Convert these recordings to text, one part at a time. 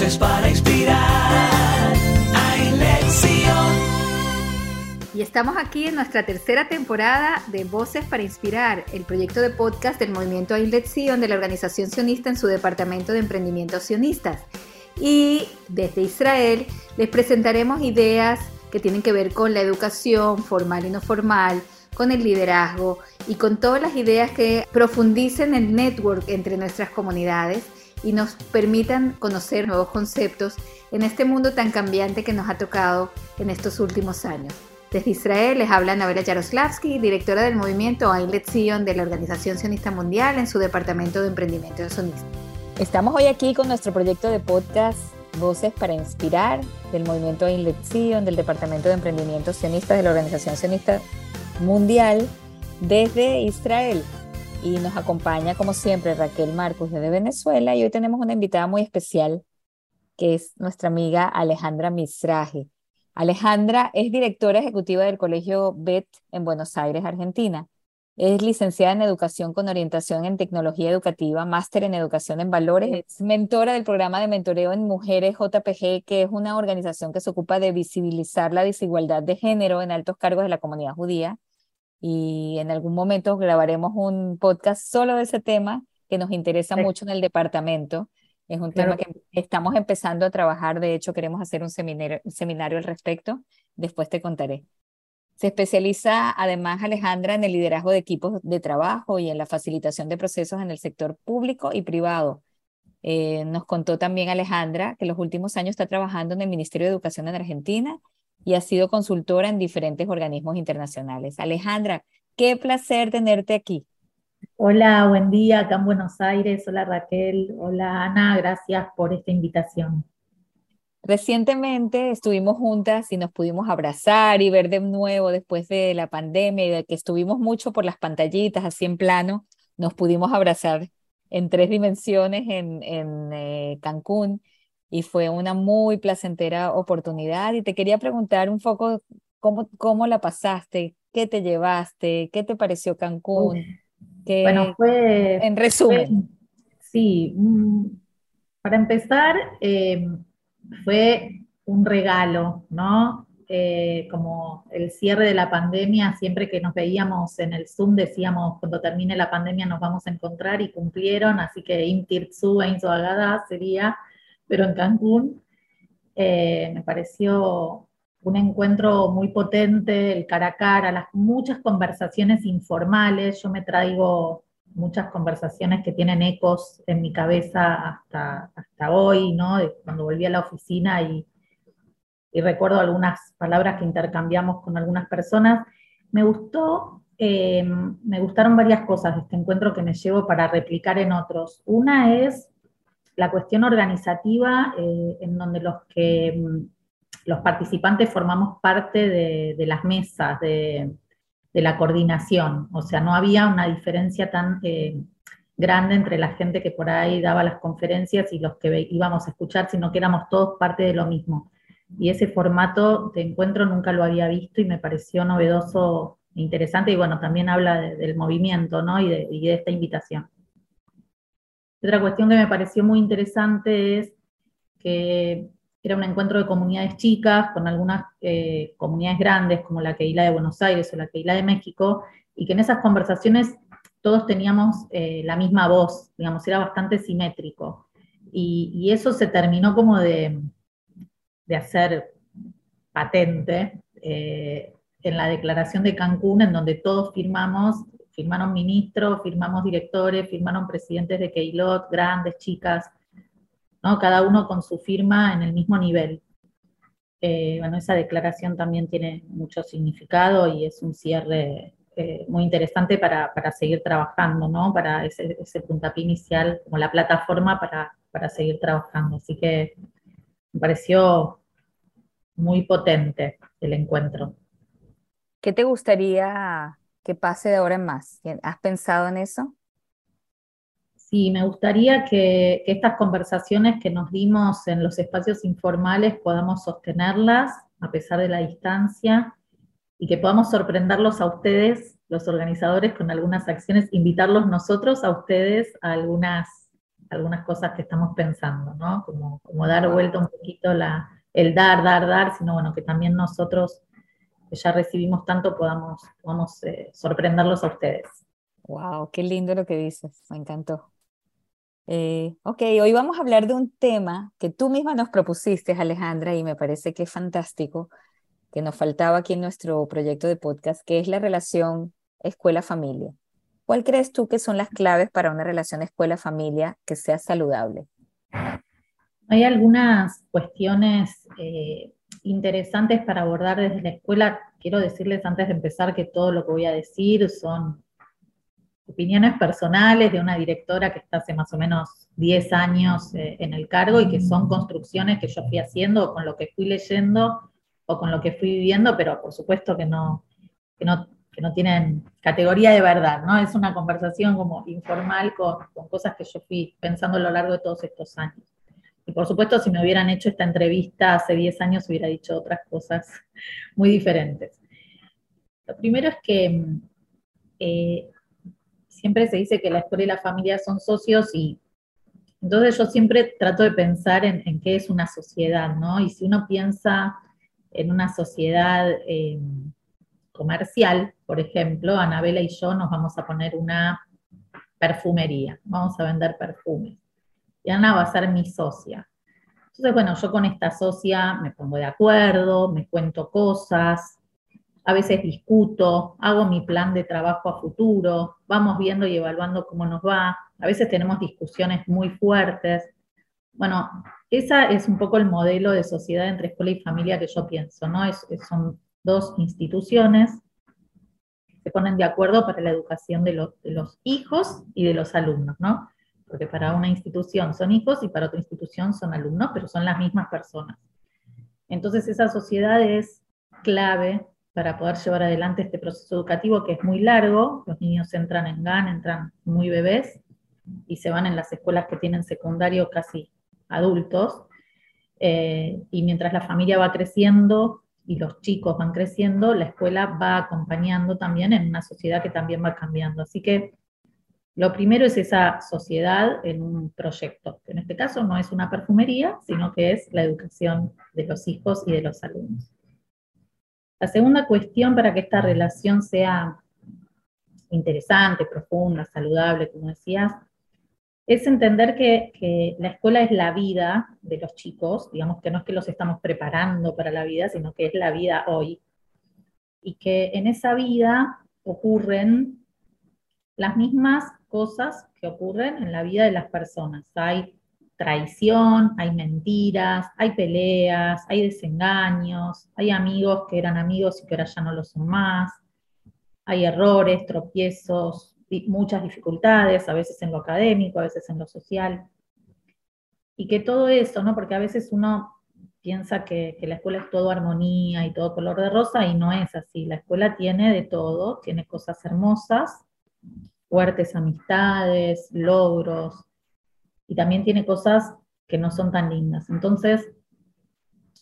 Voces para inspirar. Hay lección. Y estamos aquí en nuestra tercera temporada de Voces para Inspirar, el proyecto de podcast del movimiento Ainlet Sion de la organización sionista en su departamento de emprendimientos sionistas. Y desde Israel les presentaremos ideas que tienen que ver con la educación formal y no formal, con el liderazgo y con todas las ideas que profundicen el network entre nuestras comunidades y nos permitan conocer nuevos conceptos en este mundo tan cambiante que nos ha tocado en estos últimos años. Desde Israel les habla Navela Yaroslavsky, directora del movimiento Ainlet Zion de la Organización Sionista Mundial en su departamento de emprendimiento de sionista. Estamos hoy aquí con nuestro proyecto de podcast Voces para Inspirar del movimiento Ainlet Zion del departamento de emprendimiento sionista de la Organización Sionista Mundial desde Israel. Y nos acompaña, como siempre, Raquel Marcos desde Venezuela. Y hoy tenemos una invitada muy especial, que es nuestra amiga Alejandra Misraje. Alejandra es directora ejecutiva del Colegio BET en Buenos Aires, Argentina. Es licenciada en Educación con orientación en Tecnología Educativa, máster en Educación en Valores. Es mentora del programa de mentoreo en Mujeres JPG, que es una organización que se ocupa de visibilizar la desigualdad de género en altos cargos de la comunidad judía y en algún momento grabaremos un podcast solo de ese tema que nos interesa mucho en el departamento. Es un tema que estamos empezando a trabajar, de hecho queremos hacer un seminario, seminario al respecto, después te contaré. Se especializa además Alejandra en el liderazgo de equipos de trabajo y en la facilitación de procesos en el sector público y privado. Eh, nos contó también Alejandra que los últimos años está trabajando en el Ministerio de Educación en Argentina y ha sido consultora en diferentes organismos internacionales. Alejandra, qué placer tenerte aquí. Hola, buen día acá en Buenos Aires. Hola Raquel, hola Ana, gracias por esta invitación. Recientemente estuvimos juntas y nos pudimos abrazar y ver de nuevo después de la pandemia y de que estuvimos mucho por las pantallitas, así en plano, nos pudimos abrazar en tres dimensiones en, en eh, Cancún y fue una muy placentera oportunidad. Y te quería preguntar un poco cómo, cómo la pasaste, qué te llevaste, qué te pareció Cancún. bueno, fue... En resumen. sí, mm, para empezar, em, fue un regalo, ¿no? Eh, como el cierre de la pandemia, siempre que nos veíamos en el Zoom decíamos, cuando termine la pandemia nos vamos a encontrar y cumplieron, así que Intirtsu e Inzoagada sería pero en Cancún eh, me pareció un encuentro muy potente, el cara a cara, las muchas conversaciones informales. Yo me traigo muchas conversaciones que tienen ecos en mi cabeza hasta, hasta hoy, ¿no? cuando volví a la oficina y, recuerdo algunas palabras que intercambiamos con algunas personas. Me gustó, eh, me gustaron varias cosas de este encuentro que me llevo para replicar en otros. Una es la cuestión organizativa eh, en donde los que mm, los participantes formamos parte de, las mesas, de, la coordinación, o sea, no había una diferencia tan eh, grande entre la gente que por ahí daba las conferencias y los que íbamos a escuchar, sino que éramos todos parte de lo mismo. Y ese formato de encuentro nunca lo había visto y me pareció novedoso, e interesante, y bueno, también habla del movimiento, ¿no? De, y de esta invitación. Otra cuestión que me pareció muy interesante es que era un encuentro de comunidades chicas con algunas eh, comunidades grandes como la Keila de Buenos Aires o la Keila de México, y que en esas conversaciones todos teníamos eh, la misma voz, digamos, era bastante simétrico. Y, eso se terminó como de, hacer patente eh, en la declaración de Cancún, en donde todos firmamos firmaron ministros, firmamos directores, firmaron presidentes de Keylot, grandes, chicas, ¿no? cada uno con su firma en el mismo nivel. Eh, bueno, esa declaración también tiene mucho significado y es un cierre eh, muy interesante para, seguir trabajando, ¿no? Para ese, ese puntapié inicial, como la plataforma para, para seguir trabajando. Así que me pareció muy potente el encuentro. ¿Qué te gustaría que pase de ahora en más? ¿Has pensado en eso? Sí, me gustaría que, estas conversaciones que nos dimos en los espacios informales podamos sostenerlas a pesar de la distancia y que podamos sorprenderlos a ustedes, los organizadores, con algunas acciones, invitarlos nosotros a ustedes a algunas algunas cosas que estamos pensando, ¿no? Como, como dar vuelta un poquito la, el dar, dar, dar, sino bueno, que también nosotros que ya recibimos tanto podamos, podamos eh, sorprenderlos a ustedes. Wow, qué lindo lo que dices, me encantó. Eh, ok, hoy vamos a hablar de un tema que tú misma nos propusiste, Alejandra, y me parece que es fantástico, que nos faltaba aquí en nuestro proyecto de podcast, que es la relación escuela-familia. ¿Cuál crees tú que son las claves para una relación escuela-familia que sea saludable? Hay algunas cuestiones eh, interesantes para abordar desde la escuela. Quiero decirles antes de empezar que todo lo que voy a decir son opiniones personales de una directora que está hace más o menos 10 años eh, en el cargo y que son construcciones que yo fui haciendo con lo que fui leyendo o con lo que fui viviendo, pero por supuesto que no, que no, que no tienen categoría de verdad, ¿no? Es una conversación como informal con, con cosas que yo fui pensando a lo largo de todos estos años. Y por supuesto, si me hubieran hecho esta entrevista hace 10 años, hubiera dicho otras cosas muy diferentes. Lo primero es que eh, siempre se dice que la escuela y la familia son socios y entonces yo siempre trato de pensar en, qué es una sociedad, ¿no? Y si uno piensa en una sociedad eh, comercial, por ejemplo, Anabela y yo nos vamos a poner una perfumería, vamos a vender perfumes Ana va a ser mi socia. Entonces, bueno, yo con esta socia me pongo de acuerdo, me cuento cosas, a veces discuto, hago mi plan de trabajo a futuro, vamos viendo y evaluando cómo nos va, a veces tenemos discusiones muy fuertes. Bueno, esa es un poco el modelo de sociedad entre escuela y familia que yo pienso, ¿no? son dos instituciones que se ponen de acuerdo para la educación de, de los hijos y de los alumnos, ¿no? Porque para una institución son hijos y para otra institución son alumnos, pero son las mismas personas. Entonces esa sociedad es clave para poder llevar adelante este proceso educativo que es muy largo, los niños entran en GAN, entran muy bebés y se van en las escuelas que tienen secundario casi adultos, eh, y mientras la familia va creciendo y los chicos van creciendo, la escuela va acompañando también en una sociedad que también va cambiando. Así que lo primero es esa sociedad en un proyecto, que en este caso no es una perfumería, sino que es la educación de los hijos y de los alumnos. La segunda cuestión para que esta relación sea interesante, profunda, saludable, como decías, es entender que, la escuela es la vida de los chicos, digamos que no es que los estamos preparando para la vida, sino que es la vida hoy. Y que en esa vida ocurren las mismas cosas que ocurren en la vida de las personas. Hay traición, hay mentiras, hay peleas, hay desengaños, hay amigos que eran amigos y que ahora ya no lo son más, hay errores, tropiezos, muchas dificultades, a veces en lo académico, a veces en lo social. Y que todo eso, ¿no? Porque a veces uno piensa que, que, la escuela es todo armonía y todo color de rosa y no es así. La escuela tiene de todo, tiene cosas hermosas fuertes amistades, logros, y también tiene cosas que no son tan lindas. Entonces,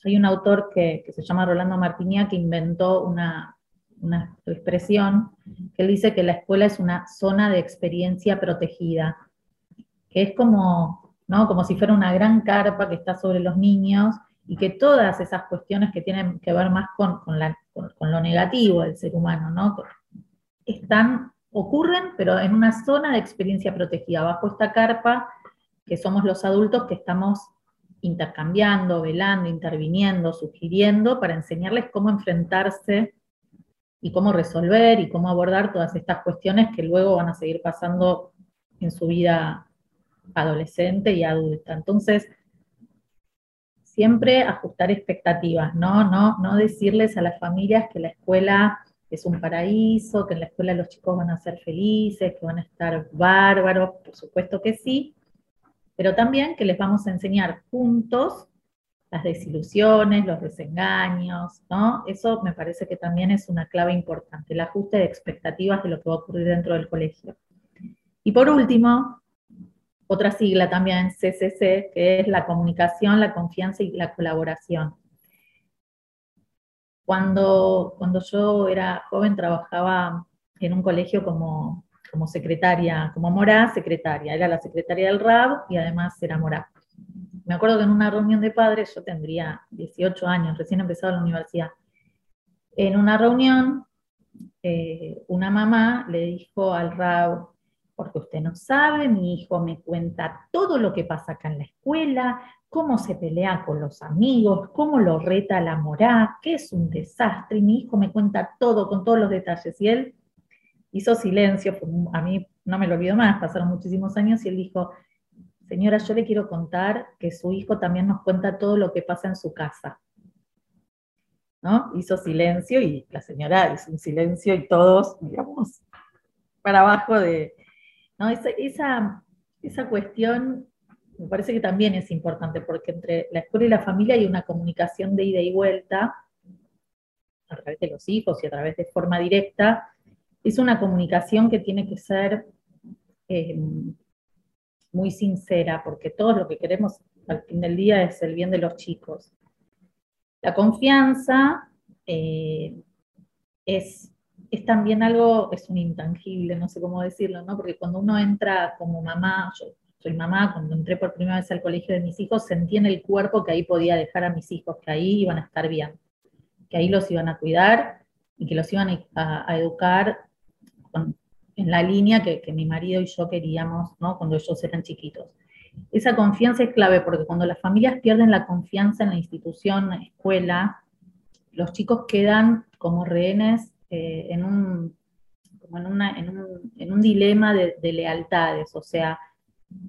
hay un autor que, se llama Rolando Martinia que inventó una, expresión que él dice que la escuela es una zona de experiencia protegida, que es como, ¿no? como si fuera una gran carpa que está sobre los niños y que todas esas cuestiones que tienen que ver más con, con lo negativo del ser humano, ¿no? están ocurren, pero en una zona de experiencia protegida, bajo esta carpa, que somos los adultos que estamos intercambiando, velando, interviniendo, sugiriendo para enseñarles cómo enfrentarse y cómo resolver y cómo abordar todas estas cuestiones que luego van a seguir pasando en su vida adolescente y adulta. Entonces, siempre ajustar expectativas, ¿no? No, no decirles a las familias que la escuela es un paraíso, que en la escuela los chicos van a ser felices, que van a estar bárbaros, por supuesto que sí, pero también que les vamos a enseñar juntos las desilusiones, los desengaños, ¿no? Eso me parece que también es una clave importante, el ajuste de expectativas de lo que va a ocurrir dentro del colegio. Y por último, otra sigla también, CCC, que es la comunicación, la confianza y la colaboración. Cuando, cuando yo era joven trabajaba en un colegio como como secretaria, como Morá, secretaria. Era la secretaria del RAB y además era Morá. Me acuerdo que en una reunión de padres, yo tendría 18 años, recién empezado la universidad, en una reunión, eh, una mamá le dijo al RAB, porque usted no sabe, mi hijo me cuenta todo lo que pasa acá en la escuela, cómo se pelea con los amigos, cómo lo reta la morá, que es un desastre, y mi hijo me cuenta todo con todos los detalles. Y él hizo silencio, a mí no me lo olvido más, pasaron muchísimos años, y él dijo, señora, yo le quiero contar que su hijo también nos cuenta todo lo que pasa en su casa. ¿No? Hizo silencio y la señora hizo un silencio y todos, digamos, para abajo de... ¿no? Esa, esa, esa cuestión me parece que también es importante, porque entre la escuela y la familia hay una comunicación de ida y vuelta, a través de los hijos y a través de forma directa, es una comunicación que tiene que ser eh, muy sincera, porque todo lo que queremos al fin del día es el bien de los chicos. La confianza eh, es, es, también algo, es un intangible, no sé cómo decirlo, ¿no? Porque cuando uno entra como mamá, yo soy mamá, cuando entré por primera vez al colegio de mis hijos, sentí en el cuerpo que ahí podía dejar a mis hijos, que ahí iban a estar bien, que ahí los iban a cuidar y que los iban a, educar en la línea que, mi marido y yo queríamos ¿no? cuando ellos eran chiquitos. Esa confianza es clave porque cuando las familias pierden la confianza en la institución, la escuela, los chicos quedan como rehenes eh, en, un, en, un, dilema de, de lealtades, o sea,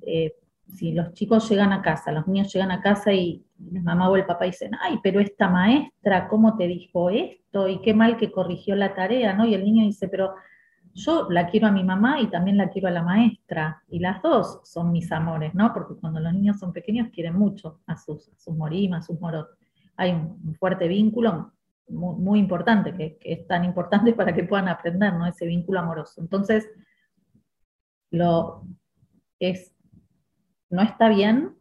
eh, si los chicos llegan a casa, los niños llegan a casa y la mamá o el papá dicen, ay, pero esta maestra, ¿cómo te dijo esto? Y qué mal que corrigió la tarea, ¿no? Y el niño dice, pero yo la quiero a mi mamá y también la quiero a la maestra, y las dos son mis amores, ¿no? Porque cuando los niños son pequeños quieren mucho a sus, sus morimas, a sus moros. Hay un, fuerte vínculo muy, importante, que, que, es tan importante para que puedan aprender, ¿no? Ese vínculo amoroso. Entonces, lo, es, no está bien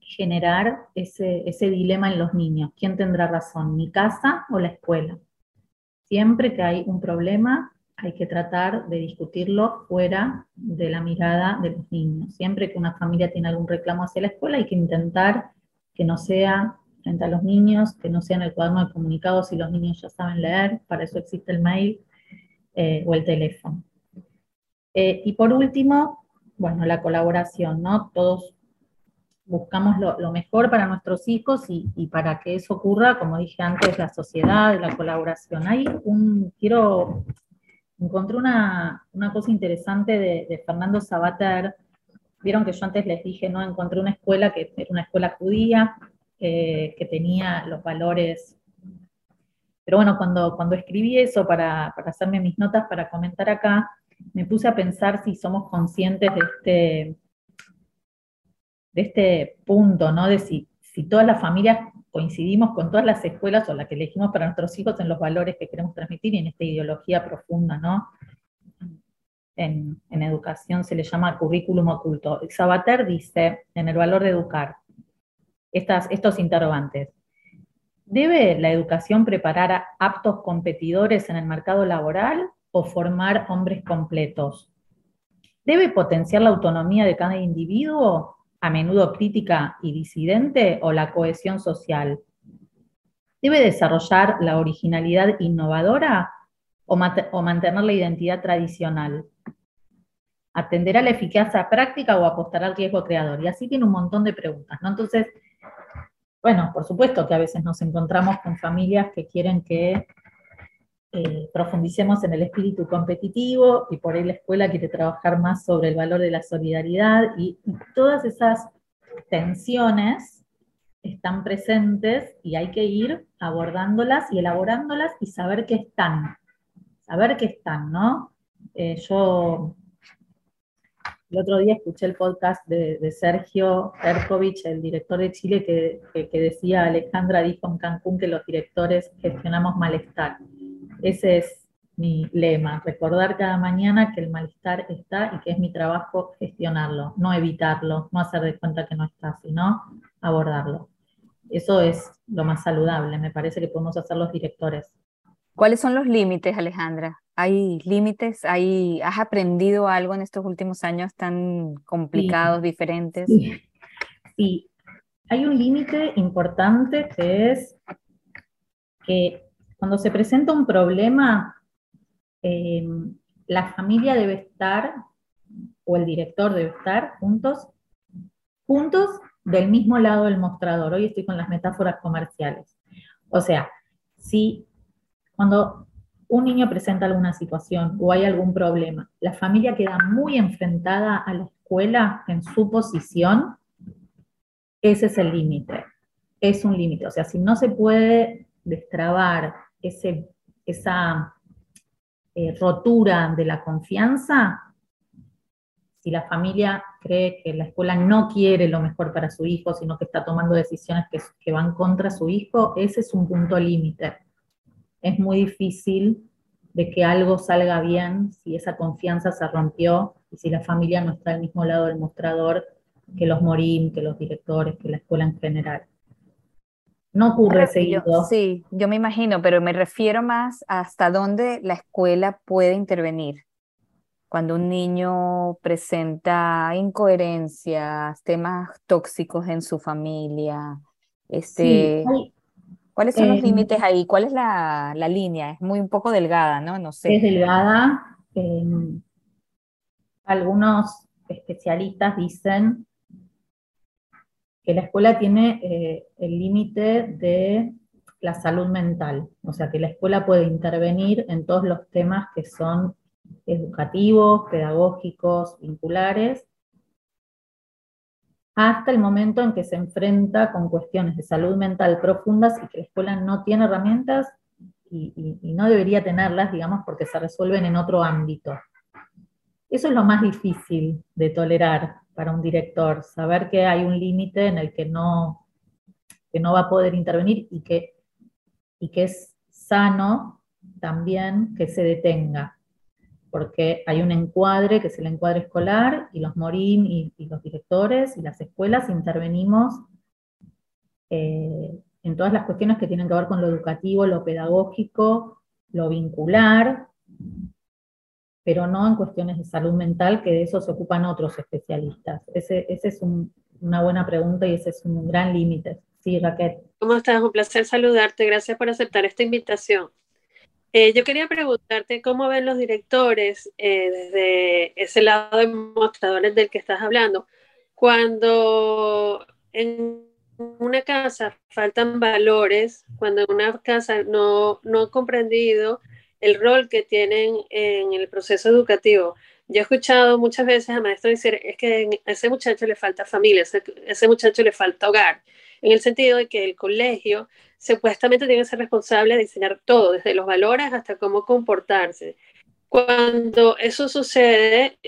generar ese, dilema en los niños. ¿Quién tendrá razón, mi casa o la escuela? Siempre que hay un problema, hay que tratar de discutirlo fuera de la mirada de los niños. Siempre que una familia tiene algún reclamo hacia la escuela, hay que intentar que no sea frente a los niños, que no sea en el cuaderno de comunicados si los niños ya saben leer, para eso existe el mail eh, o el teléfono. Eh, y por último, bueno, la colaboración, ¿no? Todos buscamos lo, mejor para nuestros hijos y, para que eso ocurra, como dije antes, la sociedad, la colaboración. Hay un, quiero, encontré una, cosa interesante de, Fernando Sabater, vieron que yo antes les dije, ¿no? Encontré una escuela que era una escuela judía, eh, que tenía los valores pero bueno, cuando, cuando escribí eso para, para, hacerme mis notas para comentar acá, me puse a pensar si somos conscientes de este, de este punto, ¿no? De si, si todas las familias coincidimos con todas las escuelas o las que elegimos para nuestros hijos en los valores que queremos transmitir y en esta ideología profunda, ¿no? En, educación se le llama currículum oculto. Sabater dice, en el valor de educar, estas, estos interrogantes. ¿Debe la educación preparar a aptos competidores en el mercado laboral o formar hombres completos? ¿Debe potenciar la autonomía de cada individuo, a menudo crítica y disidente, o la cohesión social? ¿Debe desarrollar la originalidad innovadora o, mantener la identidad tradicional? ¿Atender a la eficacia práctica o apostar al riesgo creador? Y así tiene un montón de preguntas, ¿no? Entonces, bueno, por supuesto que a veces nos encontramos con familias que quieren que eh, profundicemos en el espíritu competitivo y por ahí la escuela quiere trabajar más sobre el valor de la solidaridad y, todas esas tensiones están presentes y hay que ir abordándolas y elaborándolas y saber que están, saber que están, ¿no? Eh, yo el otro día escuché el podcast de, Sergio Erkovich, el director de Chile, que, que decía, Alejandra dijo en Cancún que los directores gestionamos malestar. Ese es mi lema, recordar cada mañana que el malestar está y que es mi trabajo gestionarlo, no evitarlo, no hacer de cuenta que no está, sino abordarlo. Eso es lo más saludable, me parece que podemos hacer los directores. ¿Cuáles son los límites, Alejandra, hay límites, hay, has aprendido algo en estos últimos años tan complicados, diferentes. Sí. sí. hay un límite importante que es que cuando se presenta un problema, eh, la familia debe estar, o el director debe estar juntos, juntos del mismo lado del mostrador. Hoy estoy con las metáforas comerciales. O sea, si cuando un niño presenta alguna situación o hay algún problema, la familia queda muy enfrentada a la escuela en su posición, ese es el límite. Es un límite. O sea, si no se puede destrabar ese, esa eh, rotura de la confianza, si la familia cree que la escuela no quiere lo mejor para su hijo, sino que está tomando decisiones que, que van contra su hijo, ese es un punto límite. Es muy difícil de que algo salga bien si esa confianza se rompió y si la familia no está al mismo lado del mostrador que los morim, que los directores, que la escuela en general. No ocurre seguido. sí, yo me imagino, pero me refiero más hasta dónde la escuela puede intervenir. Cuando un niño presenta incoherencias, temas tóxicos en su familia, este, ¿cuáles son los eh, límites ahí? ¿Cuál es la, línea? Es muy un poco delgada, ¿no? No sé. Es delgada. Em, algunos especialistas dicen que la escuela tiene eh, el límite de la salud mental, o sea que la escuela puede intervenir en todos los temas que son educativos, pedagógicos, vinculares, hasta el momento en que se enfrenta con cuestiones de salud mental profundas y que la escuela no tiene herramientas y, y no debería tenerlas, digamos, porque se resuelven en otro ámbito. Eso es lo más difícil de tolerar, para un director, saber que hay un límite en el que no, que no va a poder intervenir y que, y que es sano también que se detenga, porque hay un encuadre que es el encuadre escolar y los morim y, los directores y las escuelas intervenimos eh, en todas las cuestiones que tienen que ver con lo educativo, lo pedagógico, lo vincular, pero no en cuestiones de salud mental, que de eso se ocupan otros especialistas. Ese, es una buena pregunta y ese es un gran límite. Sí, Raquel. ¿Cómo estás? Un placer saludarte. Gracias por aceptar esta invitación. Eh, yo quería preguntarte cómo ven los directores eh, desde ese lado de mostradores del que estás hablando, cuando en una casa faltan valores, cuando en una casa no, no ha comprendido el rol que tienen en el proceso educativo. Yo he escuchado muchas veces a maestros decir, es que a ese muchacho le falta familia, a ese muchacho le falta hogar, en el sentido de que el colegio supuestamente tiene que ser responsable de diseñar todo, desde los valores hasta cómo comportarse. Cuando eso sucede,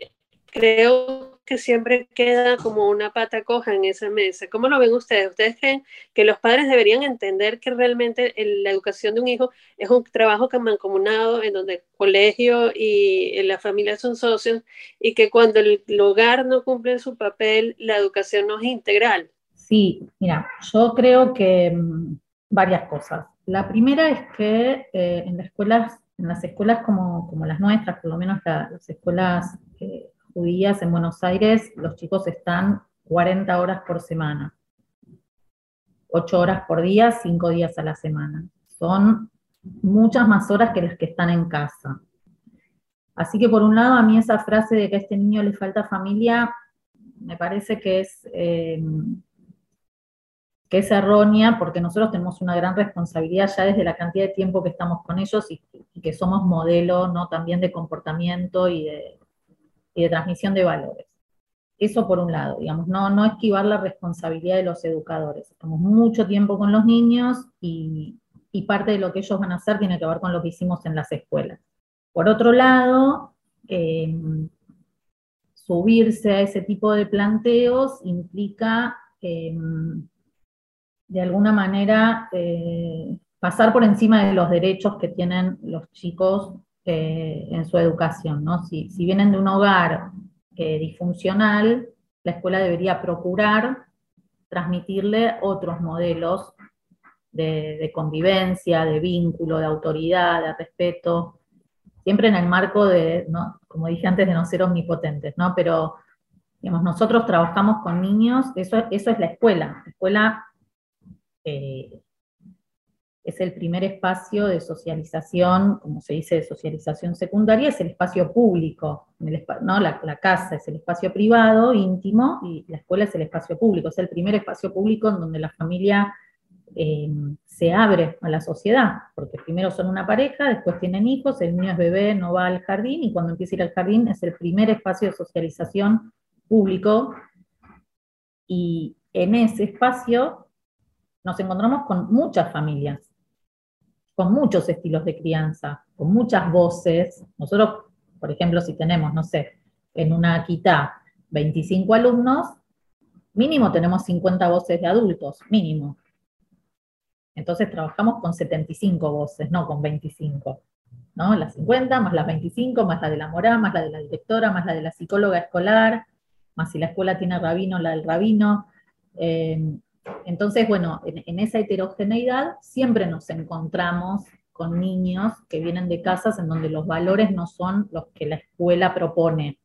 creo que siempre queda como una pata coja en esa mesa. ¿Cómo lo ven ustedes? ¿Ustedes creen que los padres deberían entender que realmente la educación de un hijo es un trabajo que mancomunado en donde el colegio y la familia son socios y que cuando el, hogar no cumple su papel, la educación no es integral? Sí, mira, yo creo que mm, varias cosas. La primera es que eh, en las escuelas, en las escuelas como, como las nuestras, por lo menos las escuelas eh, judías en Buenos Aires, los chicos están 40 horas por semana, 8 horas por día, 5 días a la semana. Son muchas más horas que las que están en casa. Así que por un lado, a mí esa frase de que a este niño le falta familia, me parece que es, eh, que es errónea porque nosotros tenemos una gran responsabilidad ya desde la cantidad de tiempo que estamos con ellos y, y que somos modelo ¿no? también de comportamiento y de, de transmisión de valores. Eso por un lado, digamos, no, no esquivar la responsabilidad de los educadores. Estamos mucho tiempo con los niños y, parte de lo que ellos van a hacer tiene que ver con lo que hicimos en las escuelas. Por otro lado, em, subirse a ese tipo de planteos implica, em, de alguna manera, eh, pasar por encima de los derechos que tienen los chicos eh, en su educación. ¿no? Si, vienen de un hogar eh, disfuncional, la escuela debería procurar transmitirle otros modelos de, convivencia, de vínculo, de autoridad, de respeto. siempre en el marco de, ¿no? como dije antes, de no ser omnipotentes, ¿no? Pero, digamos, nosotros trabajamos con niños, eso, eso es la escuela. La escuela eh, es el primer espacio de socialización, como se dice, de socialización secundaria, es el espacio público, ¿no? La, casa es el espacio privado, íntimo, y la escuela es el espacio público, es el primer espacio público en donde la familia eh, se abre a la sociedad, porque primero son una pareja, después tienen hijos, el niño es bebé, no va al jardín, y cuando empieza a ir al jardín es el primer espacio de socialización público, y en ese espacio nos encontramos con muchas familias, con muchos estilos de crianza, con muchas voces. Nosotros, por ejemplo, si tenemos, no sé, en una quita 25 alumnos, mínimo tenemos 50 voces de adultos, mínimo. Entonces trabajamos con 75 voces, no con 25. ¿no? Las 50 más las 25, más la de la morá, más la de la directora, más la de la psicóloga escolar, más si la escuela tiene rabino, la del rabino. Eh, entonces, bueno, en, esa heterogeneidad siempre nos encontramos con niños que vienen de casas en donde los valores no son los que la escuela propone,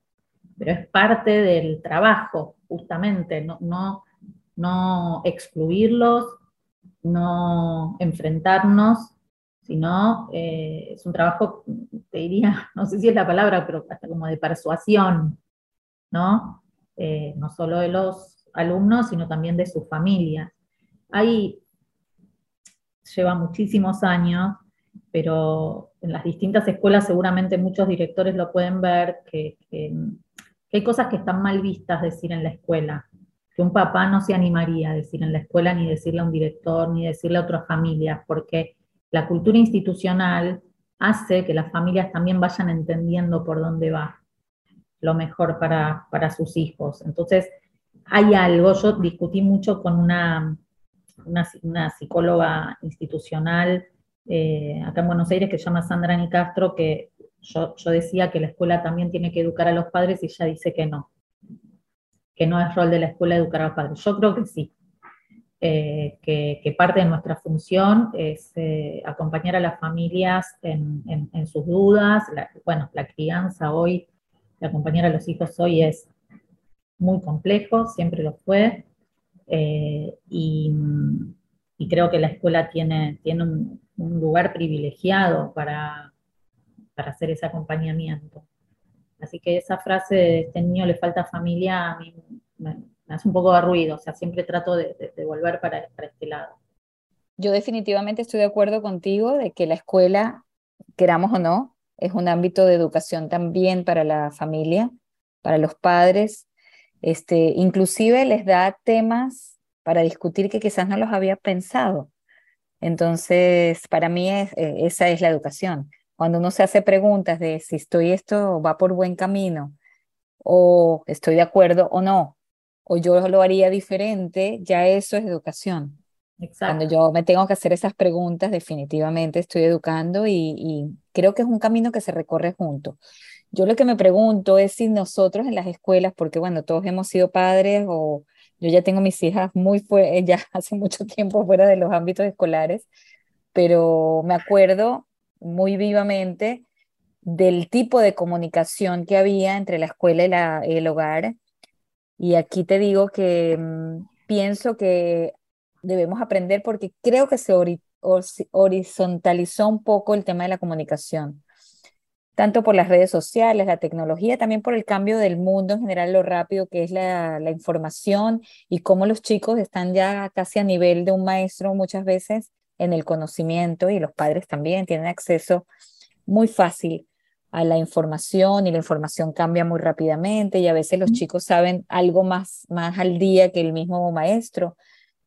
pero es parte del trabajo, justamente, no, no, no excluirlos, no enfrentarnos, sino eh, es un trabajo, te diría, no sé si es la palabra, pero hasta como de persuasión, ¿no? Eh, no solo de los alumnos, sino también de sus familias. Ahí lleva muchísimos años, pero en las distintas escuelas seguramente muchos directores lo pueden ver, que, hay cosas que están mal vistas decir en la escuela, que un papá no se animaría a decir en la escuela, ni decirle a un director, ni decirle a otras familias, porque la cultura institucional hace que las familias también vayan entendiendo por dónde va lo mejor para, para sus hijos. Entonces, hay algo, yo discutí mucho con una, una, psicóloga institucional eh, acá en Buenos Aires que se llama Sandra Nicastro, que yo, decía que la escuela también tiene que educar a los padres y ella dice que no, que no es rol de la escuela educar a los padres. Yo creo que sí, eh, que, parte de nuestra función es eh, acompañar a las familias en, sus dudas, bueno, la crianza hoy, acompañar a los hijos hoy es muy complejo, siempre lo fue, eh, y, creo que la escuela tiene, tiene un, lugar privilegiado para, para, hacer ese acompañamiento. Así que esa frase de este niño le falta familia a mí me, hace un poco de ruido, o sea, siempre trato de, volver para, para este lado. Yo definitivamente estoy de acuerdo contigo de que la escuela, queramos o no, es un ámbito de educación también para la familia, para los padres, este, inclusive les da temas para discutir que quizás no los había pensado. Entonces, para mí eh, esa es la educación. Cuando uno se hace preguntas de si estoy esto va por buen camino, o estoy de acuerdo o no, o yo lo haría diferente, ya eso es educación. Cuando yo me tengo que hacer esas preguntas, definitivamente estoy educando y, y creo que es un camino que se recorre junto. Yo lo que me pregunto es si nosotros en las escuelas, porque bueno, todos hemos sido padres o yo ya tengo mis hijas muy fuera, ya hace mucho tiempo fuera de los ámbitos escolares, pero me acuerdo muy vivamente del tipo de comunicación que había entre la escuela y el hogar. Y aquí te digo que mm, pienso que debemos aprender porque creo que se horizontalizó un poco el tema de la comunicación tanto por las redes sociales, la tecnología, también por el cambio del mundo en general, lo rápido que es la, información y cómo los chicos están ya casi a nivel de un maestro muchas veces en el conocimiento y los padres también tienen acceso muy fácil a la información y la información cambia muy rápidamente y a veces los chicos saben algo más, más al día que el mismo maestro.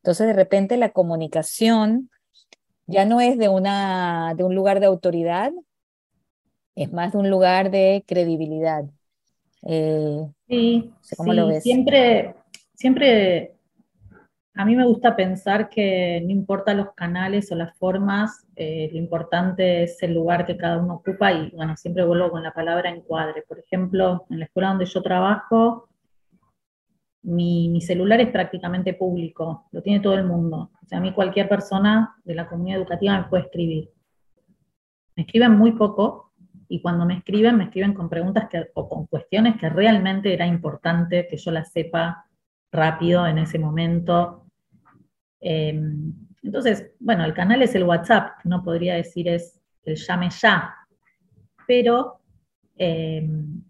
Entonces, de repente la comunicación ya no es de, una, de un lugar de autoridad, es más de un lugar de credibilidad. Eh, sí, ¿cómo lo ves? Siempre, siempre a mí me gusta pensar que no importa los canales o las formas, eh, lo importante es el lugar que cada uno ocupa y bueno, siempre vuelvo con la palabra encuadre. Por ejemplo, en la escuela donde yo trabajo, mi, mi, celular es prácticamente público, lo tiene todo el mundo. O sea, a mí cualquier persona de la comunidad educativa me puede escribir. Me escriben muy poco, y cuando me escriben, me escriben con preguntas o con cuestiones que realmente era importante que yo las sepa rápido en ese momento. Em, entonces, bueno, el canal es el WhatsApp, no podría decir es el llame ya, pero em,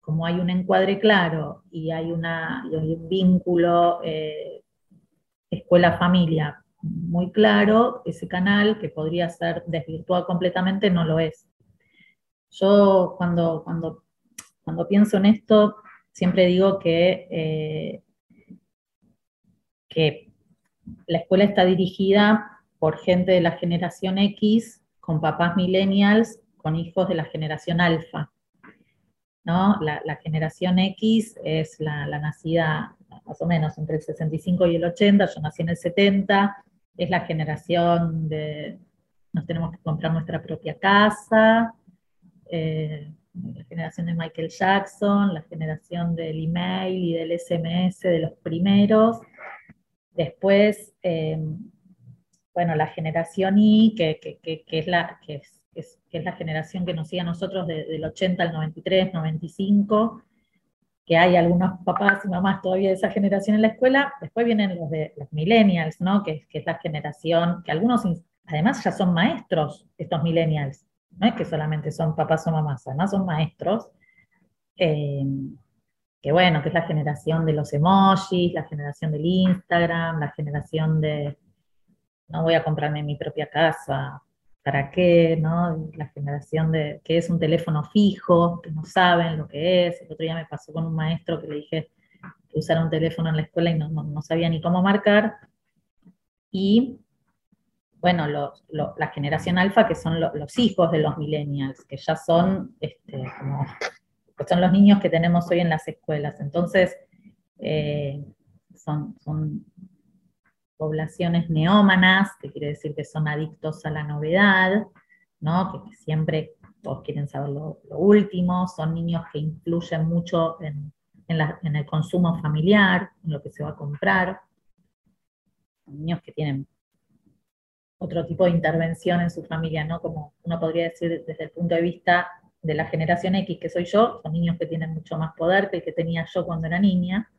como hay un encuadre claro y hay, un vínculo eh, escuela-familia muy claro, ese canal que podría ser desvirtuado completamente no lo es. Yo cuando, cuando, cuando pienso en esto, siempre digo que, eh, que la escuela está dirigida por gente de la generación X, con papás millennials, con hijos de la generación alfa. ¿no? La, generación X es la, la, nacida más o menos entre el 65 y el 80, yo nací en el 70, es la generación de nos tenemos que comprar nuestra propia casa, eh, la generación de Michael Jackson, la generación del email y del SMS de los primeros. Después, eh, bueno, la generación Y, que, es la, que, es, la generación que nos sigue a nosotros del 80 al 93, 95, que hay algunos papás y mamás todavía de esa generación en la escuela. Después vienen los de los millennials, ¿no? que, que es la generación, que algunos además ya son maestros, estos millennials no es que solamente son papás o mamás, además son maestros, eh, que bueno, que es la generación de los emojis, la generación del Instagram, la generación de no voy a comprarme mi propia casa, ¿para qué? ¿no? La generación de que es un teléfono fijo, que no saben lo que es. El otro día me pasó con un maestro que le dije que usara un teléfono en la escuela y no, no sabía ni cómo marcar. Y bueno, la generación alfa, que son los hijos de los millennials, que ya son, este, como, son los niños que tenemos hoy en las escuelas. Entonces, eh, son, son poblaciones neómanas, que quiere decir que son adictos a la novedad, ¿no? que, siempre todos quieren saber lo, último, son niños que influyen mucho en, en, el consumo familiar, en lo que se va a comprar, son niños que tienen otro tipo de intervención en su familia, ¿no? Como uno podría decir desde el punto de vista de la generación X que soy yo, son niños que tienen mucho más poder que el que tenía yo cuando era niña.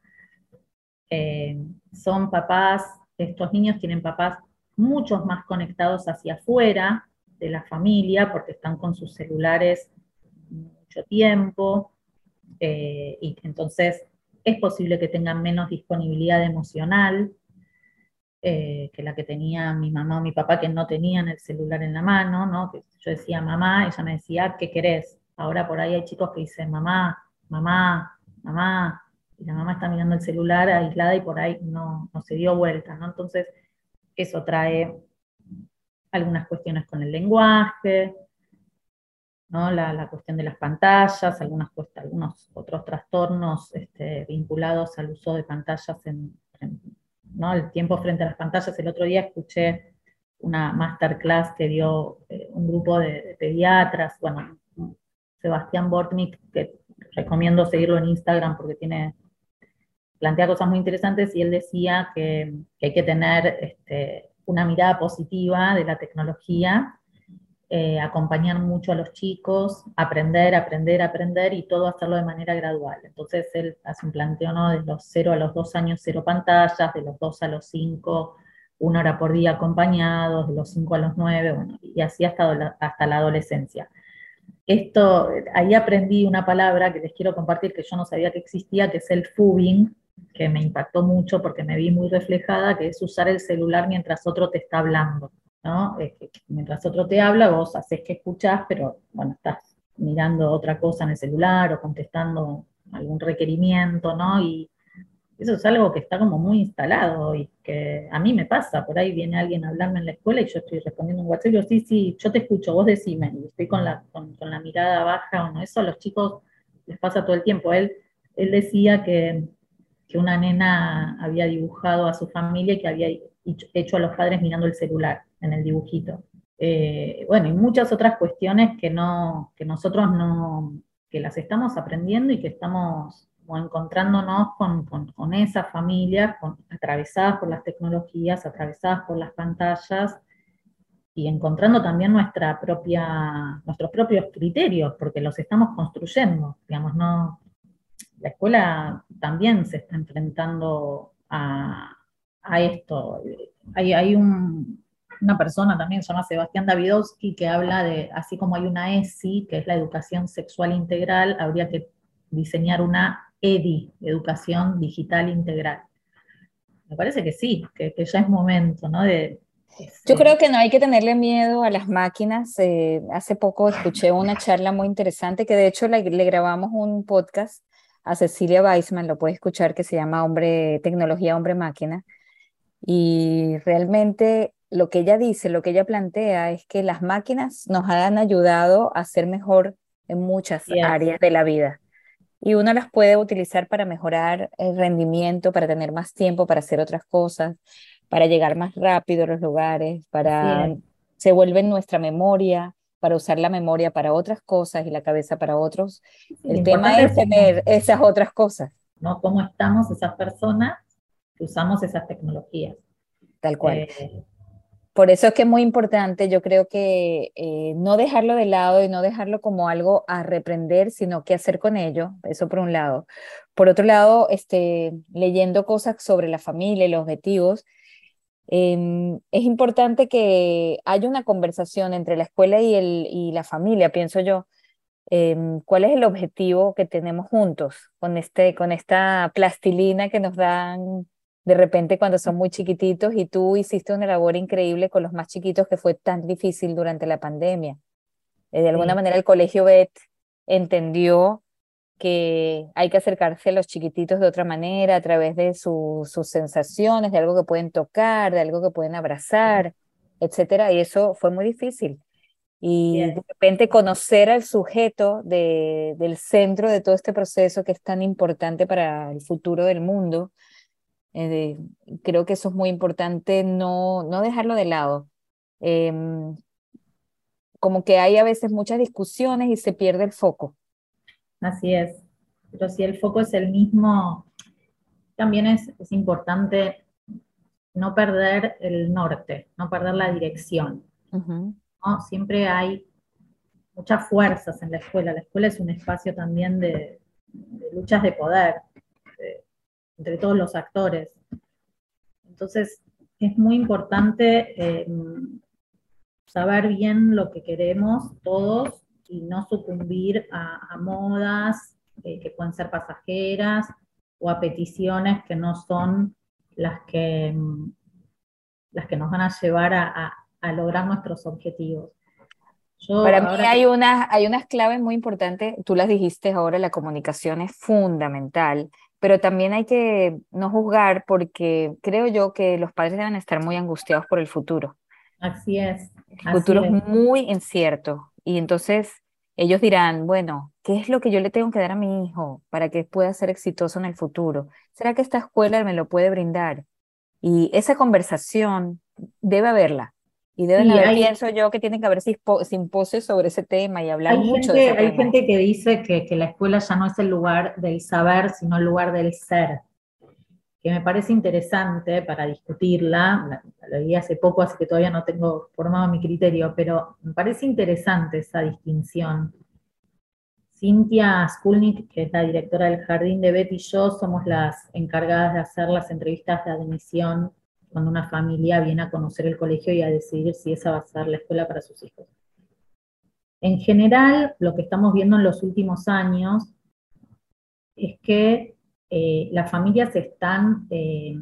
Eh, son papás, estos niños tienen papás muchos más conectados hacia afuera de la familia porque están con sus celulares mucho tiempo eh, y entonces es posible que tengan menos disponibilidad emocional eh, que la que tenía mi mamá o mi papá, que no tenían el celular en la mano, ¿no? Yo decía mamá, ella me decía, ¿qué querés? Ahora por ahí hay chicos que dicen mamá, mamá, mamá, y la mamá está mirando el celular aislada y por ahí no, no se dio vuelta, ¿no? Entonces, eso trae algunas cuestiones con el lenguaje, ¿no? la, la, cuestión de las pantallas, algunas, algunos otros trastornos este, vinculados al uso de pantallas en el tiempo frente a las pantallas. El otro día escuché una masterclass que dio eh, un grupo de, pediatras, bueno, Sebastián Bortnik, que recomiendo seguirlo en Instagram porque tiene, plantea cosas muy interesantes y él decía que, hay que tener este, una mirada positiva de la tecnología eh, acompañar mucho a los chicos, aprender, aprender, aprender y todo hacerlo de manera gradual. Entonces él hace un planteo ¿no? de los 0 a los 2 años, cero pantallas, de los 2 a los 5, una hora por día acompañados, de los 5 a los 9, bueno, y así hasta la, hasta la adolescencia. Esto, ahí aprendí una palabra que les quiero compartir que yo no sabía que existía, que es el fubing, que me impactó mucho porque me vi muy reflejada, que es usar el celular mientras otro te está hablando. ¿No? mientras otro te habla, vos haces que escuchás, pero bueno, estás mirando otra cosa en el celular o contestando algún requerimiento, ¿no? Y eso es algo que está como muy instalado y que a mí me pasa, por ahí viene alguien a hablarme en la escuela y yo estoy respondiendo un WhatsApp y yo, sí, sí, yo te escucho, vos decime, y estoy con la, con, la mirada baja, no eso a los chicos les pasa todo el tiempo. Él, él decía que, que una nena había dibujado a su familia y que había hecho a los padres mirando el celular en el dibujito. Eh, bueno, y muchas otras cuestiones que, no, que nosotros no, que las estamos aprendiendo y que estamos encontrándonos con, con, esas familias atravesadas por las tecnologías, atravesadas por las pantallas, y encontrando también nuestra propia, nuestros propios criterios, porque los estamos construyendo, digamos, no, la escuela también se está enfrentando a, esto. Hay, hay una persona también, se llama Sebastián Davidowski, que habla de, así como hay una ESI, que es la educación sexual integral, habría que diseñar una EDI, educación digital integral. Me parece que sí, que, ya es momento, ¿no? De, yo creo que no hay que tenerle miedo a las máquinas. Eh, hace poco escuché una charla muy interesante que de hecho le, grabamos un podcast a Cecilia Weisman, lo puede escuchar, que se llama Hombre, Tecnología Hombre Máquina. Y realmente lo que ella dice, lo que ella plantea es que las máquinas nos han ayudado a ser mejor en muchas áreas de la vida. Y uno las puede utilizar para mejorar el rendimiento, para tener más tiempo para hacer otras cosas para llegar más rápido a los lugares, para se vuelve nuestra memoria, para usar la memoria para otras cosas y la cabeza para otros. el tema es tener esas otras cosas. ¿no? ¿Cómo estamos esas personas que usamos esas tecnologías? Tal cual. Eh, por eso es que es muy importante, yo creo que eh, no dejarlo de lado y no dejarlo como algo a reprender, sino qué hacer con ello, eso por un lado. Por otro lado, este, leyendo cosas sobre la familia y los objetivos, Em, es importante que haya una conversación entre la escuela y, el, y la familia, pienso yo. Em, ¿Cuál es el objetivo que tenemos juntos con, este, con esta plastilina que nos dan de repente cuando son muy chiquititos? Y tú hiciste una labor increíble con los más chiquitos que fue tan difícil durante la pandemia. Eh, de alguna manera el colegio BET entendió que hay que acercarse a los chiquititos de otra manera, a través de sus sensaciones, de algo que pueden tocar, de algo que pueden abrazar, etcétera, y eso fue muy difícil. Y de repente conocer al sujeto de, del centro de todo este proceso que es tan importante para el futuro del mundo, eh, creo que eso es muy importante no, no dejarlo de lado. Em, como que hay a veces muchas discusiones y se pierde el foco. Así es. Pero si el foco es el mismo, también es, importante no perder el norte, no perder la dirección. Siempre hay muchas fuerzas en la escuela. La escuela es un espacio también de, luchas de poder entre todos los actores. Entonces, es muy importante eh, saber bien lo que queremos todos y no sucumbir a, modas eh, que pueden ser pasajeras o a peticiones que no son las que, mm, las que nos van a llevar a, lograr nuestros objetivos. Para mí hay, unas, hay unas claves muy importantes, tú las dijiste ahora, la comunicación es fundamental, pero también hay que no juzgar porque creo yo que los padres deben estar muy angustiados por el futuro. Así es. El futuro es muy incierto y entonces ellos dirán, bueno, ¿qué es lo que yo le tengo que dar a mi hijo para que pueda ser exitoso en el futuro? ¿Será que esta escuela me lo puede brindar? Y esa conversación debe haberla. Y deben haber, pienso yo, que tienen que haber simposios sobre ese tema y hablar mucho de ese Hay gente que dice que, que la escuela ya no es el lugar del saber, sino el lugar del ser que me parece interesante para discutirla, lo leí hace poco, así que todavía no tengo formado mi criterio, pero me parece interesante esa distinción. Cintia Skulnik, que es la directora del Jardín de Betty y yo, somos las encargadas de hacer las entrevistas de admisión cuando una familia viene a conocer el colegio y a decidir si esa va a ser la escuela para sus hijos. En general, lo que estamos viendo en los últimos años es que eh, las familias están eh,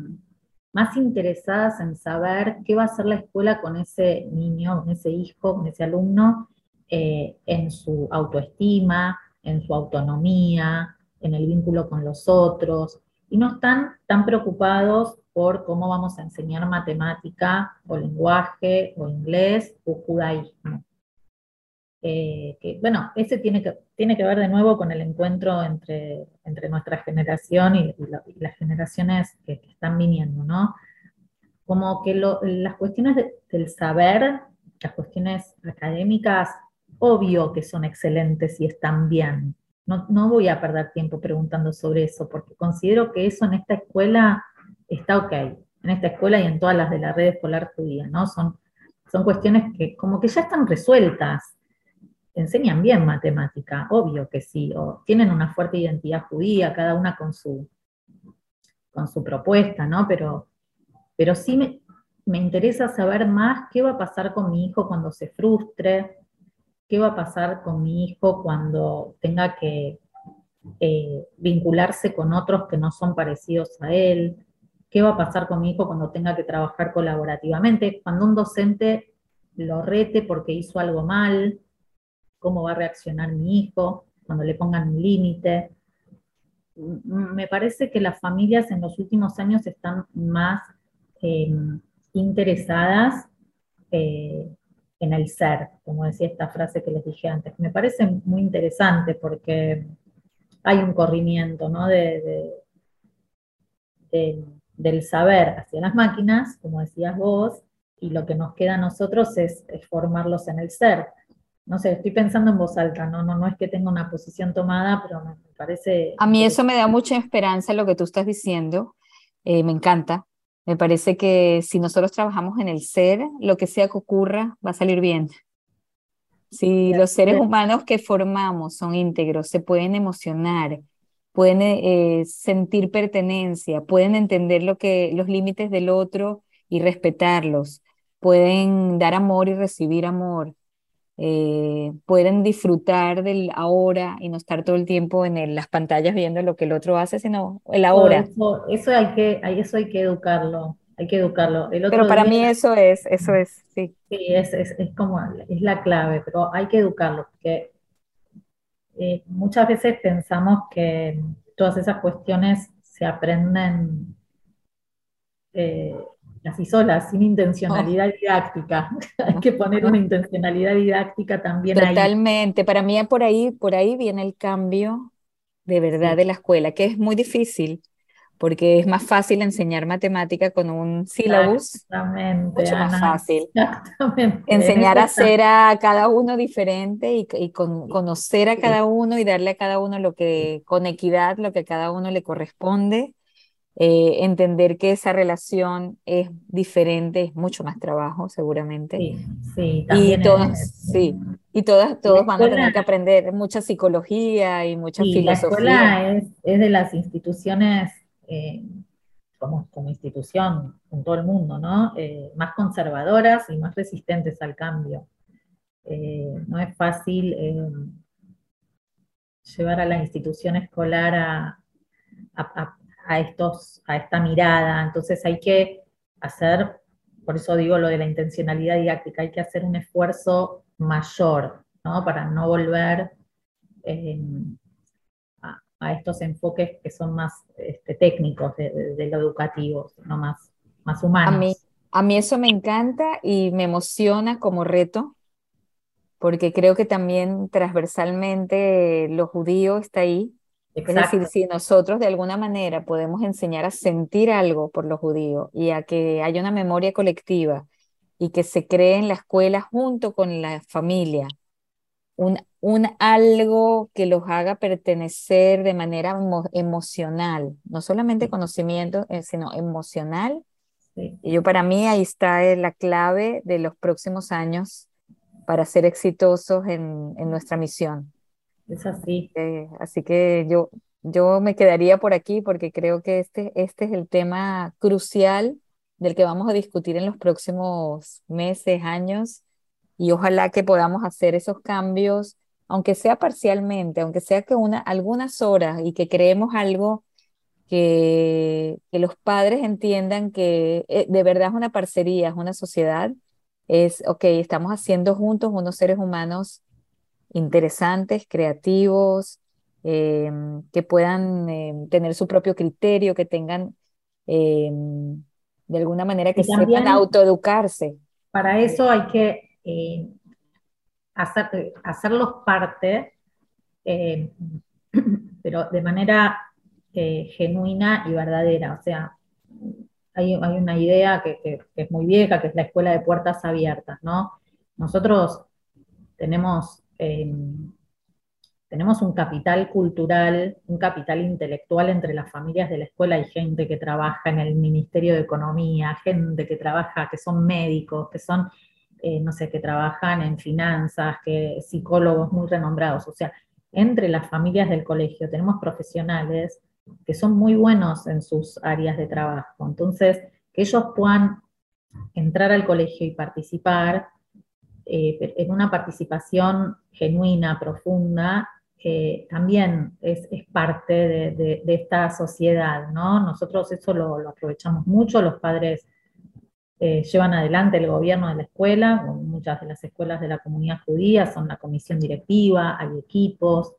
más interesadas en saber qué va a hacer la escuela con ese niño, con ese hijo, con ese alumno, eh, en su autoestima, en su autonomía, en el vínculo con los otros, y no están tan preocupados por cómo vamos a enseñar matemática o lenguaje o inglés o judaísmo. Eh, bueno, ese tiene que, tiene que ver de nuevo con el encuentro entre, entre nuestra generación y, las generaciones que, están viniendo, ¿no? Como que las cuestiones del saber, las cuestiones académicas, obvio que son excelentes y están bien. No, voy a perder tiempo preguntando sobre eso, porque considero que eso en esta escuela está ok, en esta escuela y en todas las de la red escolar judía, ¿no? Son son cuestiones que como que ya están resueltas. Enseñan bien matemática, obvio que sí, o tienen una fuerte identidad judía, cada una con su, con su propuesta, ¿no? Pero, pero sí me, me interesa saber más qué va a pasar con mi hijo cuando se frustre, qué va a pasar con mi hijo cuando tenga que eh, vincularse con otros que no son parecidos a él, qué va a pasar con mi hijo cuando tenga que trabajar colaborativamente, cuando un docente lo rete porque hizo algo mal, cómo va a reaccionar mi hijo, cuando le pongan un límite. Me parece que las familias en los últimos años están más em, interesadas eh, en el ser, como decía esta frase que les dije antes. Me parece muy interesante porque hay un corrimiento ¿no? de, del saber hacia las máquinas, como decías vos, y lo que nos queda a nosotros es, formarlos en el ser. No sé, estoy pensando en voz alta, no, no, no es que tenga una posición tomada, pero me, parece... A mí eso me da mucha esperanza lo que tú estás diciendo, eh, me encanta. Me parece que si nosotros trabajamos en el ser, lo que sea que ocurra va a salir bien. Si los seres humanos que formamos son íntegros, se pueden emocionar, pueden eh, sentir pertenencia, pueden entender lo que, los límites del otro y respetarlos, pueden dar amor y recibir amor, eh, pueden disfrutar del ahora y no estar todo el tiempo en las pantallas viendo lo que el otro hace, sino el ahora. eso, hay que, eso hay que educarlo hay que educarlo. pero para mí eso es, eso es, sí. Sí, es, es, es, como, es la clave, pero hay que educarlo, porque eh, muchas veces pensamos que todas esas cuestiones se aprenden eh, así solas, sin intencionalidad oh. didáctica. hay que poner una intencionalidad didáctica también Totalmente, para mí por ahí, por ahí viene el cambio de verdad de la escuela, que es muy difícil porque es más fácil enseñar matemática con un sílabus. Exactamente. Mucho más fácil. Exactamente. Enseñar a hacer a cada uno diferente y, conocer a cada uno y darle a cada uno lo que, con equidad, lo que a cada uno le corresponde. Eh, entender que esa relación es diferente, es mucho más trabajo, seguramente. Sí, sí, también y todos, sí, y todas, todos van a tener que aprender mucha psicología y mucha filosofía. La escuela es, es de las instituciones eh, como, como, institución en todo el mundo, ¿no? Eh, más conservadoras y más resistentes al cambio. No es fácil llevar a la institución escolar a, estos, a esta mirada, entonces hay que hacer, por eso digo lo de la intencionalidad didáctica, hay que hacer un esfuerzo mayor, ¿no? Para no volver a estos enfoques que son más este, técnicos de, lo educativo, no más, más humanos. A mí, a mí eso me encanta y me emociona como reto, porque creo que también transversalmente lo judío está ahí. Es decir, si nosotros de alguna manera podemos enseñar a sentir algo por lo judío y a que haya una memoria colectiva y que se cree en la escuela junto con la familia, un, un algo que los haga pertenecer de manera emocional, no solamente conocimiento, eh, sino emocional. Y yo para mí ahí está eh, la clave de los próximos años para ser exitosos en, nuestra misión. Es así. Eh, así que yo, yo me quedaría por aquí porque creo que este, este es el tema crucial del que vamos a discutir en los próximos meses, años, y ojalá que podamos hacer esos cambios aunque sea parcialmente, aunque sea que una, algunas horas y que creemos algo que, que los padres entiendan que eh, de verdad es una parcería, es una sociedad, es, ok, estamos haciendo juntos unos seres humanos interesantes, creativos, em, que puedan em, tener su propio criterio, que tengan em, de alguna manera que sepan autoeducarse. Para eso hay que eh, hacer, hacerlos parte, pero de manera eh, genuina y verdadera. O sea, hay, una idea que, es muy vieja, que es la escuela de puertas abiertas, ¿no? Nosotros tenemos, tenemos un capital cultural, un capital intelectual entre las familias de la escuela. Hay gente que trabaja en el Ministerio de Economía, gente que trabaja, que son médicos, que son eh, no sé, que trabajan en finanzas, que psicólogos muy renombrados. O sea, entre las familias del colegio tenemos profesionales que son muy buenos en sus áreas de trabajo. Entonces, que ellos puedan entrar al colegio y participar eh, en una participación genuina, profunda, eh, también es, parte de, esta sociedad, ¿no? Nosotros eso lo, aprovechamos mucho, los padres eh, llevan adelante el gobierno de la escuela, muchas de las escuelas de la comunidad judía son la comisión directiva, hay equipos,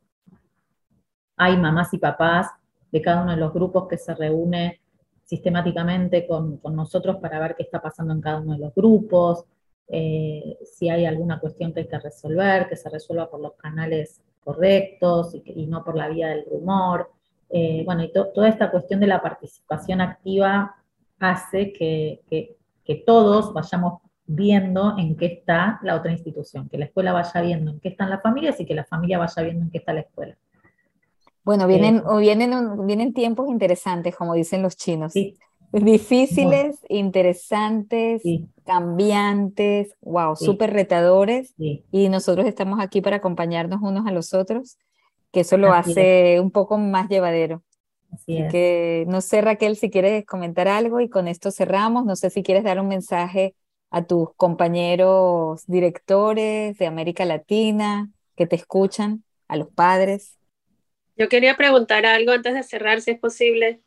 hay mamás y papás de cada uno de los grupos que se reúne sistemáticamente con, nosotros para ver qué está pasando en cada uno de los grupos, eh, si hay alguna cuestión que hay que resolver, que se resuelva por los canales correctos y, no por la vía del rumor. Eh, bueno, y toda esta cuestión de la participación activa hace que, que todos vayamos viendo en qué está la otra institución, que la escuela vaya viendo en qué están las familias y que la familia vaya viendo en qué está la escuela. Bueno, vienen, o vienen, vienen tiempos interesantes, como dicen los chinos. Difíciles, interesantes, cambiantes, wow, súper retadores. Y nosotros estamos aquí para acompañarnos unos a los otros, que eso lo hace un poco más llevadero. Así que no sé, Raquel, si quieres comentar algo y con esto cerramos. No sé si quieres dar un mensaje a tus compañeros directores de América Latina que te escuchan, a los padres. Yo quería preguntar algo antes de cerrar, si es posible.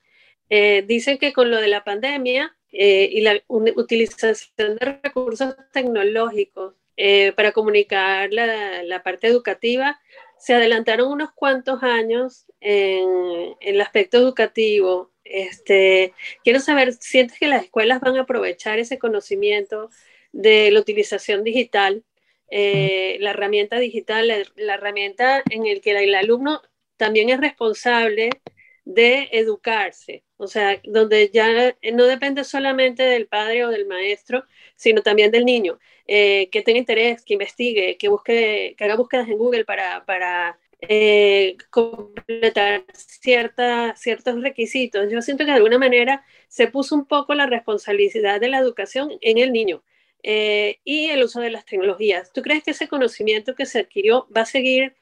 Eh, dicen que con lo de la pandemia eh, y la utilización de recursos tecnológicos eh, para comunicar la, la, parte educativa, se adelantaron unos cuantos años en, en el aspecto educativo. Este, quiero saber, ¿sientes que las escuelas van a aprovechar ese conocimiento de la utilización digital, la herramienta digital, la, la, herramienta en el que el alumno también es responsable de educarse, o sea, donde ya no depende solamente del padre o del maestro, sino también del niño, eh, que tenga interés, que investigue, que busque, que haga búsquedas en Google para, para eh, completar cierta, ciertos requisitos. Yo siento que de alguna manera se puso un poco la responsabilidad de la educación en el niño. Eh, y el uso de las tecnologías. ¿Tú crees que ese conocimiento que se adquirió va a seguir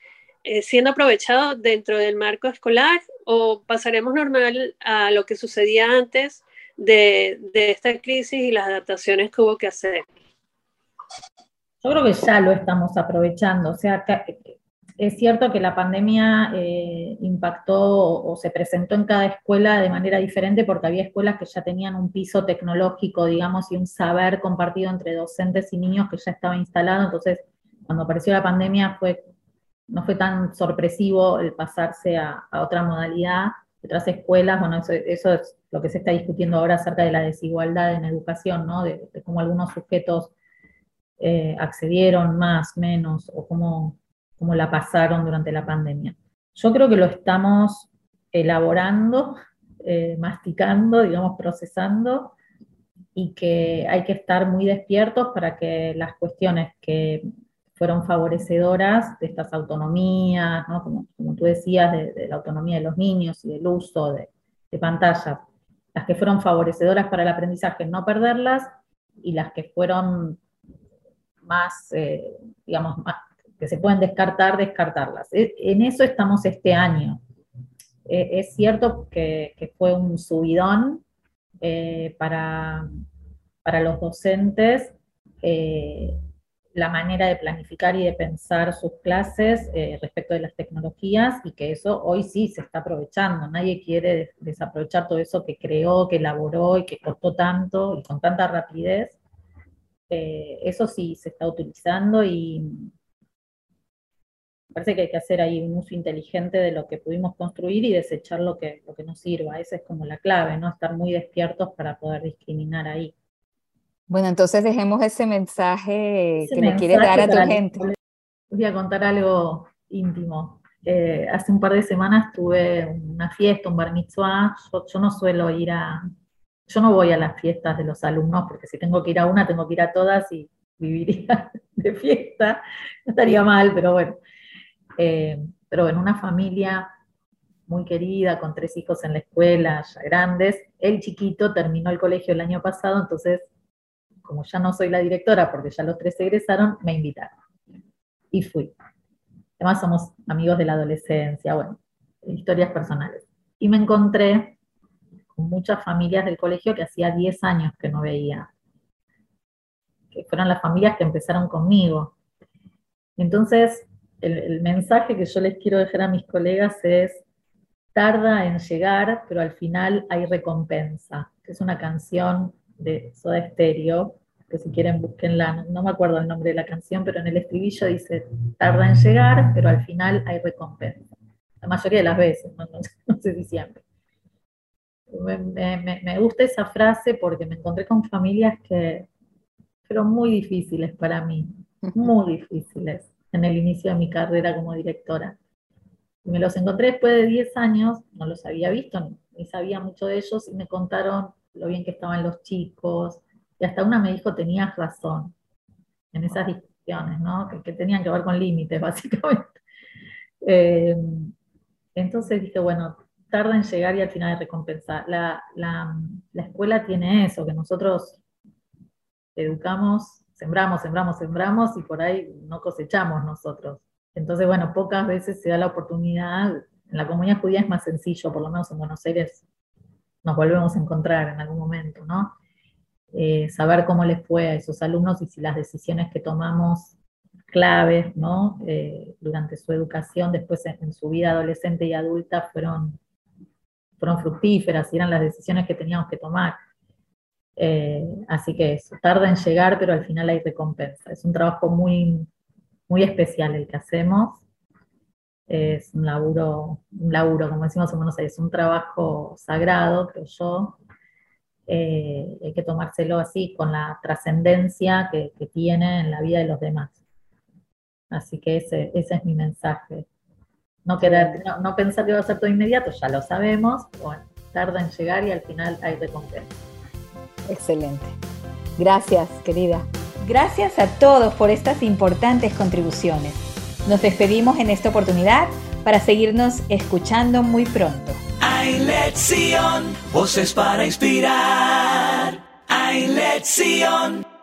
eh, siendo aprovechado dentro del marco escolar o pasaremos normal a lo que sucedía antes de, esta crisis y las adaptaciones que hubo que hacer? Yo creo que ya lo estamos aprovechando. O sea, es cierto que la pandemia eh, impactó o se presentó en cada escuela de manera diferente porque había escuelas que ya tenían un piso tecnológico, digamos, y un saber compartido entre docentes y niños que ya estaba instalado. Entonces, cuando apareció la pandemia fue no fue tan sorpresivo el pasarse a, otra modalidad. Otras escuelas, bueno, eso, es lo que se está discutiendo ahora acerca de la desigualdad en educación, ¿no? De, cómo algunos sujetos eh, accedieron más, menos, o cómo, cómo la pasaron durante la pandemia. Yo creo que lo estamos elaborando, eh, masticando, digamos, procesando, y que hay que estar muy despiertos para que las cuestiones que fueron favorecedoras de estas autonomías, como, tú decías, de, la autonomía de los niños y del uso de, pantallas, las que fueron favorecedoras para el aprendizaje, no perderlas, y las que fueron más, eh, digamos, que se pueden descartar, descartarlas. E, en eso estamos este año. E, es cierto que, fue un subidón eh, para, para los docentes. Eh, la manera de planificar y de pensar sus clases eh, respecto de las tecnologías y que eso hoy sí se está aprovechando. Nadie quiere desaprovechar todo eso que creó, que elaboró y que costó tanto y con tanta rapidez. Eh, eso sí se está utilizando y parece que hay que hacer ahí un uso inteligente de lo que pudimos construir y desechar lo que, lo que nos sirva. Esa es como la clave, ¿no? Estar muy despiertos para poder discriminar ahí. Bueno, entonces dejemos ese mensaje que le quieres dar a tu gente. Voy a contar algo íntimo. Eh, hace un par de semanas tuve una fiesta, un bar mitzvah. Yo, no suelo ir a, yo no voy a las fiestas de los alumnos porque si tengo que ir a una, tengo que ir a todas y viviría de fiesta. No estaría mal, pero bueno. Eh, pero en una familia muy querida, con tres hijos en la escuela, ya grandes. El chiquito terminó el colegio el año pasado, entonces como ya no soy la directora, porque ya los tres egresaron, me invitaron. Y fui. Además somos amigos de la adolescencia, bueno, historias personales. Y me encontré con muchas familias del colegio que hacía 10 años que no veía, que fueron las familias que empezaron conmigo. Entonces, el, el mensaje que yo les quiero dejar a mis colegas es, tarda en llegar, pero al final hay recompensa, es una canción de Soda Stereo, que si quieren búsquenla, no me acuerdo el nombre de la canción, pero en el estribillo dice, tarda en llegar, pero al final hay recompensa. La mayoría de las veces, no, sé si siempre. Me, gusta esa frase porque me encontré con familias que fueron muy difíciles para mí, muy difíciles en el inicio de mi carrera como directora. Y me los encontré después de 10 años, no los había visto, ni sabía mucho de ellos, y me contaron lo bien que estaban los chicos, y hasta una me dijo, tenías razón en esas discusiones, ¿no? Que, tenían que ver con límites, básicamente. Eh, entonces dije, bueno, tarda en llegar y al final de recompensar. La, la, la escuela tiene eso, que nosotros educamos, sembramos, sembramos, sembramos y por ahí no cosechamos nosotros. Entonces, bueno, pocas veces se da la oportunidad. En la comunidad judía es más sencillo, por lo menos en Buenos Aires nos volvemos a encontrar en algún momento, ¿no? Eh, saber cómo les fue a esos alumnos y si las decisiones que tomamos claves, ¿no? Eh, durante su educación, después en, su vida adolescente y adulta, fueron, fueron fructíferas y eran las decisiones que teníamos que tomar. Eh, así que eso, tarda en llegar, pero al final hay recompensa. Es un trabajo muy, muy especial el que hacemos. Es un laburo, un laburo, como decimos en Buenos Aires, un trabajo sagrado, creo yo. Eh, hay que tomárselo así, con la trascendencia que, tiene en la vida de los demás. Así que ese, ese es mi mensaje. No, querer, no, pensar que va a ser todo inmediato, ya lo sabemos, bueno, tarda en llegar y al final hay recompensa. Excelente. Gracias, querida. Gracias a todos por estas importantes contribuciones. Nos despedimos en esta oportunidad para seguirnos escuchando muy pronto. Hay voces para inspirar. Hay.